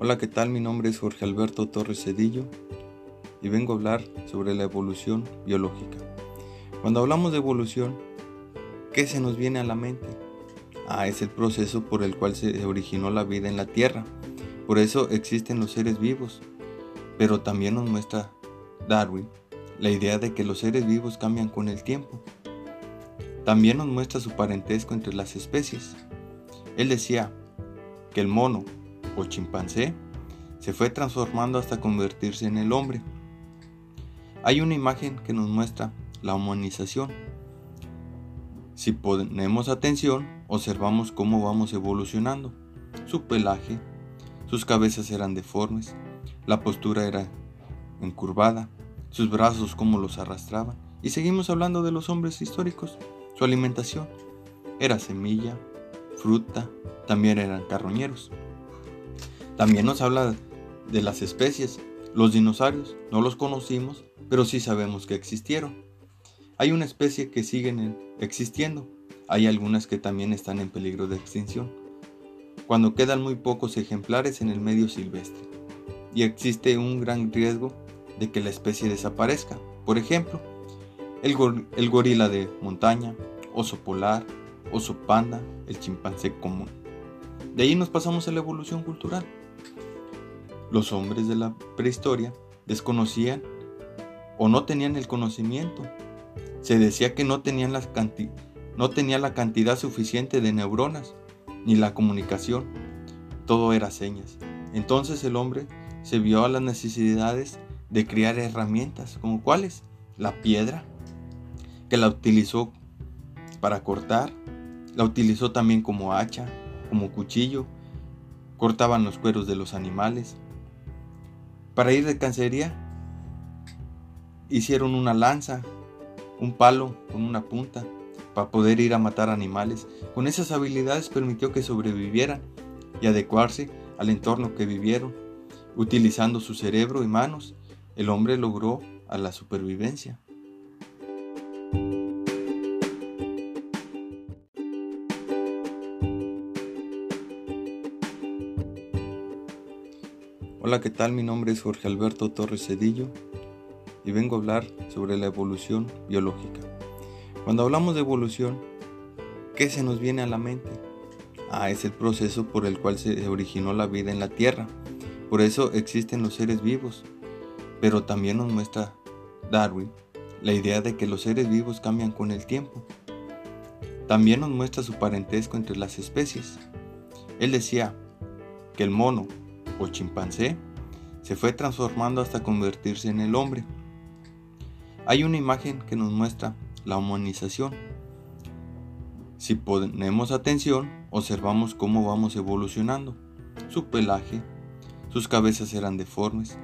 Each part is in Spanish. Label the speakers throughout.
Speaker 1: Hola, ¿qué tal? Mi nombre es Jorge Alberto Torres Cedillo y vengo a hablar sobre la evolución biológica. Cuando hablamos de evolución, ¿qué se nos viene a la mente? Ah, es el proceso por el cual se originó la vida en la Tierra. Por eso existen los seres vivos. Pero también nos muestra Darwin la idea de que los seres vivos cambian con el tiempo. También nos muestra su parentesco entre las especies. Él decía que el mono o chimpancé se fue transformando hasta convertirse en el hombre. Hay una imagen que nos muestra la humanización. Si ponemos atención, observamos cómo vamos evolucionando. Su pelaje, sus cabezas eran deformes, la postura era encurvada, sus brazos como los arrastraban. Y seguimos hablando de los hombres históricos. Su alimentación era semilla, fruta, también eran carroñeros. También nos habla de las especies. Los dinosaurios no los conocimos, pero sí sabemos que existieron. Hay una especie que siguen existiendo. Hay algunas que también están en peligro de extinción. Cuando quedan muy pocos ejemplares en el medio silvestre. Y existe un gran riesgo de que la especie desaparezca. Por ejemplo, el, gorila de montaña, oso polar, oso panda, el chimpancé común. De ahí nos pasamos a la evolución cultural. Los hombres de la prehistoria desconocían o no tenían el conocimiento. Se decía que no tenían la, cantidad suficiente de neuronas ni la comunicación. Todo era señas. Entonces el hombre se vio a las necesidades de crear herramientas, como cuáles? La piedra, que la utilizó para cortar, la utilizó también como hacha, como cuchillo, cortaban los cueros de los animales. Para ir de cancería, hicieron una lanza, un palo con una punta, para poder ir a matar animales. Con esas habilidades permitió que sobrevivieran y adecuarse al entorno que vivieron, utilizando su cerebro y manos el hombre logró a la supervivencia. Hola, ¿qué tal? Mi nombre es Jorge Alberto Torres Cedillo y vengo a hablar sobre la evolución biológica. Cuando hablamos de evolución, ¿qué se nos viene a la mente? Ah, es el proceso por el cual se originó la vida en la Tierra. Por eso existen los seres vivos, pero también nos muestra Darwin la idea de que los seres vivos cambian con el tiempo. También nos muestra su parentesco entre las especies. Él decía que el mono o chimpancé se fue transformando hasta convertirse en el hombre. Hay una imagen que nos muestra la humanización. Si ponemos atención, observamos cómo vamos evolucionando. Su pelaje, sus cabezas eran deformes,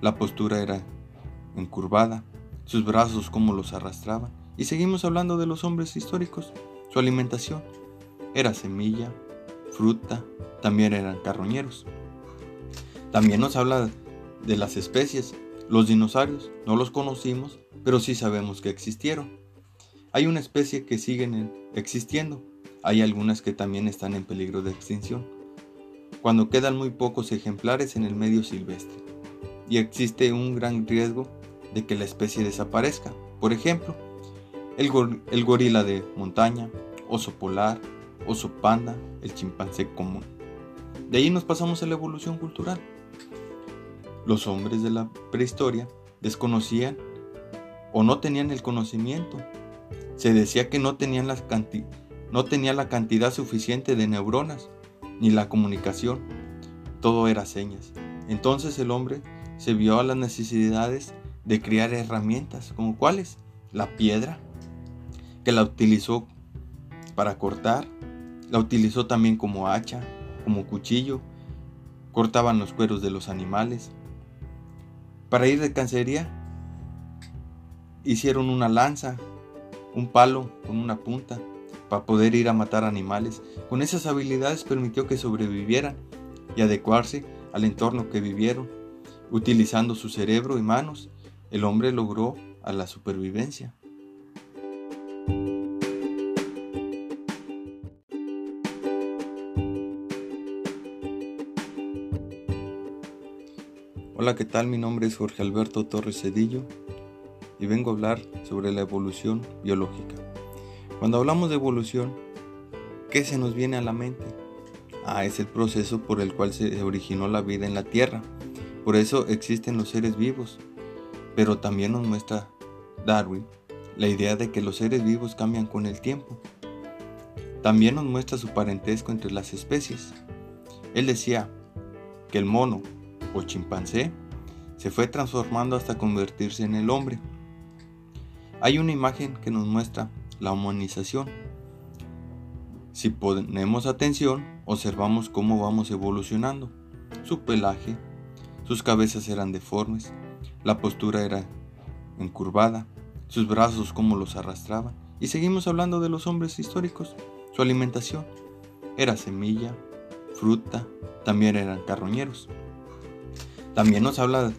Speaker 1: la postura era encurvada, sus brazos como los arrastraban. Y seguimos hablando de los hombres históricos. Su alimentación era semilla, fruta, también eran carroñeros. También nos habla de las especies. Los dinosaurios no los conocimos, pero sí sabemos que existieron. Hay una especie que siguen existiendo. Hay algunas que también están en peligro de extinción. Cuando quedan muy pocos ejemplares en el medio silvestre y existe un gran riesgo de que la especie desaparezca. Por ejemplo, el, gorila de montaña, oso polar, oso panda, el chimpancé común. De ahí nos pasamos a la evolución cultural. Los hombres de la prehistoria desconocían o no tenían el conocimiento. Se decía que no tenían, tenía la cantidad suficiente de neuronas ni la comunicación. Todo era señas. Entonces el hombre se vio a las necesidades de crear herramientas, como cuáles? La piedra, que la utilizó para cortar, la utilizó también como hacha, como cuchillo, cortaban los cueros de los animales. Para ir de cancería, hicieron una lanza, un palo con una punta, para poder ir a matar animales. Con esas habilidades permitió que sobrevivieran y adecuarse al entorno que vivieron Utilizando su cerebro y manos, el hombre logró a la supervivencia. Hola, ¿qué tal? Mi nombre es Jorge Alberto Torres Cedillo y vengo a hablar sobre la evolución biológica. Cuando hablamos de evolución, ¿qué se nos viene a la mente? Ah, es el proceso por el cual se originó la vida en la Tierra. Por eso existen los seres vivos. Pero también nos muestra Darwin la idea de que los seres vivos cambian con el tiempo. También nos muestra su parentesco entre las especies. Él decía que el mono o chimpancé se fue transformando hasta convertirse en el hombre. Hay una imagen que nos muestra la humanización. Si ponemos atención, observamos cómo vamos evolucionando. Su pelaje, sus cabezas eran deformes, la postura era encurvada, sus brazos cómo los arrastraban. Y seguimos hablando de los hombres históricos. Su alimentación era semilla, fruta, también eran carroñeros. También nos habla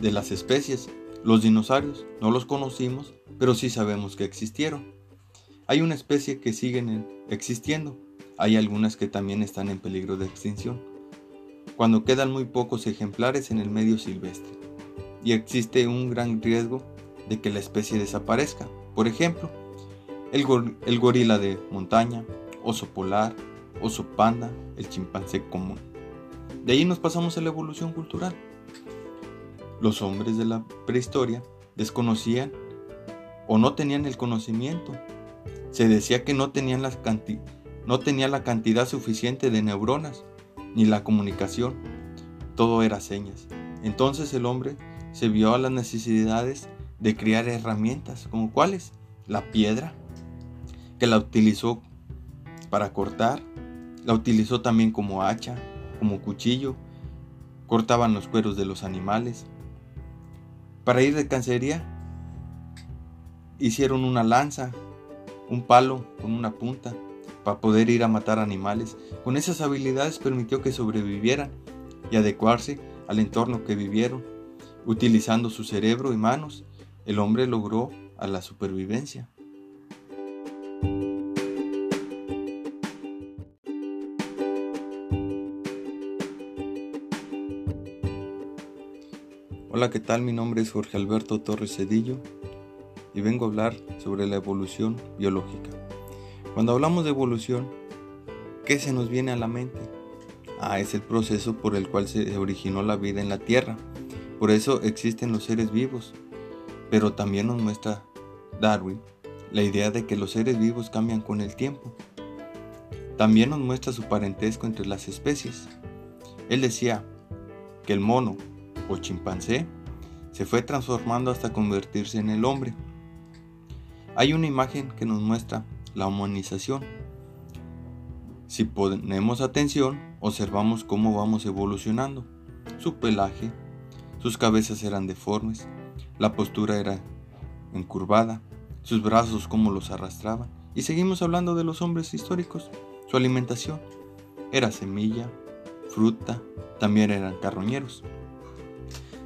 Speaker 1: de las especies. Los dinosaurios no los conocimos, pero sí sabemos que existieron. Hay una especie que siguen existiendo. Hay algunas que también están en peligro de extinción. Cuando quedan muy pocos ejemplares en el medio silvestre. Y existe un gran riesgo de que la especie desaparezca. Por ejemplo, el, el gorila de montaña, oso polar, oso panda, el chimpancé común. De ahí nos pasamos a la evolución cultural. Los hombres de la prehistoria desconocían o no tenían el conocimiento. Se decía que no tenían, no la cantidad suficiente de neuronas ni la comunicación. Todo era señas. Entonces el hombre se vio a las necesidades de crear herramientas, como cuáles? La piedra, que la utilizó para cortar, la utilizó también como hacha, como cuchillo, cortaban los cueros de los animales, para ir de cacería, hicieron una lanza, un palo con una punta, para poder ir a matar animales. Con esas habilidades permitió que sobrevivieran y adecuarse al entorno que vivieron. Utilizando su cerebro y manos, el hombre logró a la supervivencia. Hola, ¿qué tal? Mi nombre es Jorge Alberto Torres Cedillo y vengo a hablar sobre la evolución biológica. Cuando hablamos de evolución, ¿qué se nos viene a la mente? Ah, es el proceso por el cual se originó la vida en la Tierra. Por eso existen los seres vivos. Pero también nos muestra Darwin la idea de que los seres vivos cambian con el tiempo. También nos muestra su parentesco entre las especies. Él decía que el mono o chimpancé se fue transformando hasta convertirse en el hombre. Hay una imagen que nos muestra la humanización. Si ponemos atención, observamos cómo vamos evolucionando. Su pelaje, sus cabezas eran deformes, la postura era encurvada, sus brazos cómo los arrastraban. Y seguimos hablando de los hombres históricos. Su alimentación era semilla, fruta, también eran carroñeros.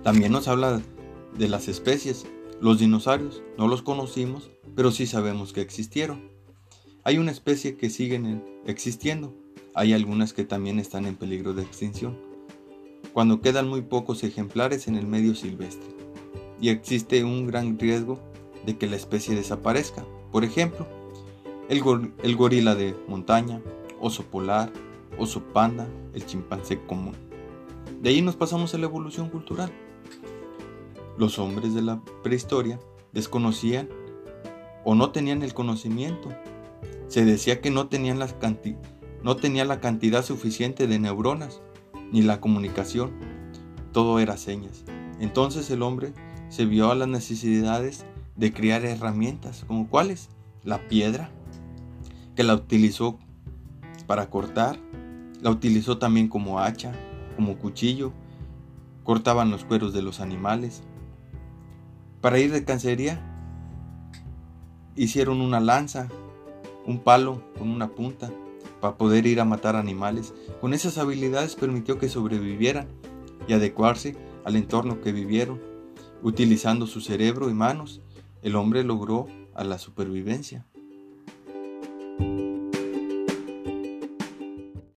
Speaker 1: También nos habla de las especies. Los dinosaurios no los conocimos, pero sí sabemos que existieron. Hay una especie que siguen existiendo. Hay algunas que también están en peligro de extinción. Cuando quedan muy pocos ejemplares en el medio silvestre. Y existe un gran riesgo de que la especie desaparezca. Por ejemplo, el, el gorila de montaña, oso polar, oso panda, el chimpancé común. De ahí nos pasamos a la evolución cultural. Los hombres de la prehistoria desconocían o no tenían el conocimiento. Se decía que no tenían, no la cantidad suficiente de neuronas ni la comunicación. Todo era señas. Entonces el hombre se vio a las necesidades de crear herramientas, como cuáles? La piedra, que la utilizó para cortar, la utilizó también como hacha, como cuchillo, cortaban los cueros de los animales, para ir de cacería, hicieron una lanza, un palo con una punta, para poder ir a matar animales. Con esas habilidades permitió que sobrevivieran y adecuarse al entorno que vivieron. Utilizando su cerebro y manos, el hombre logró a la supervivencia.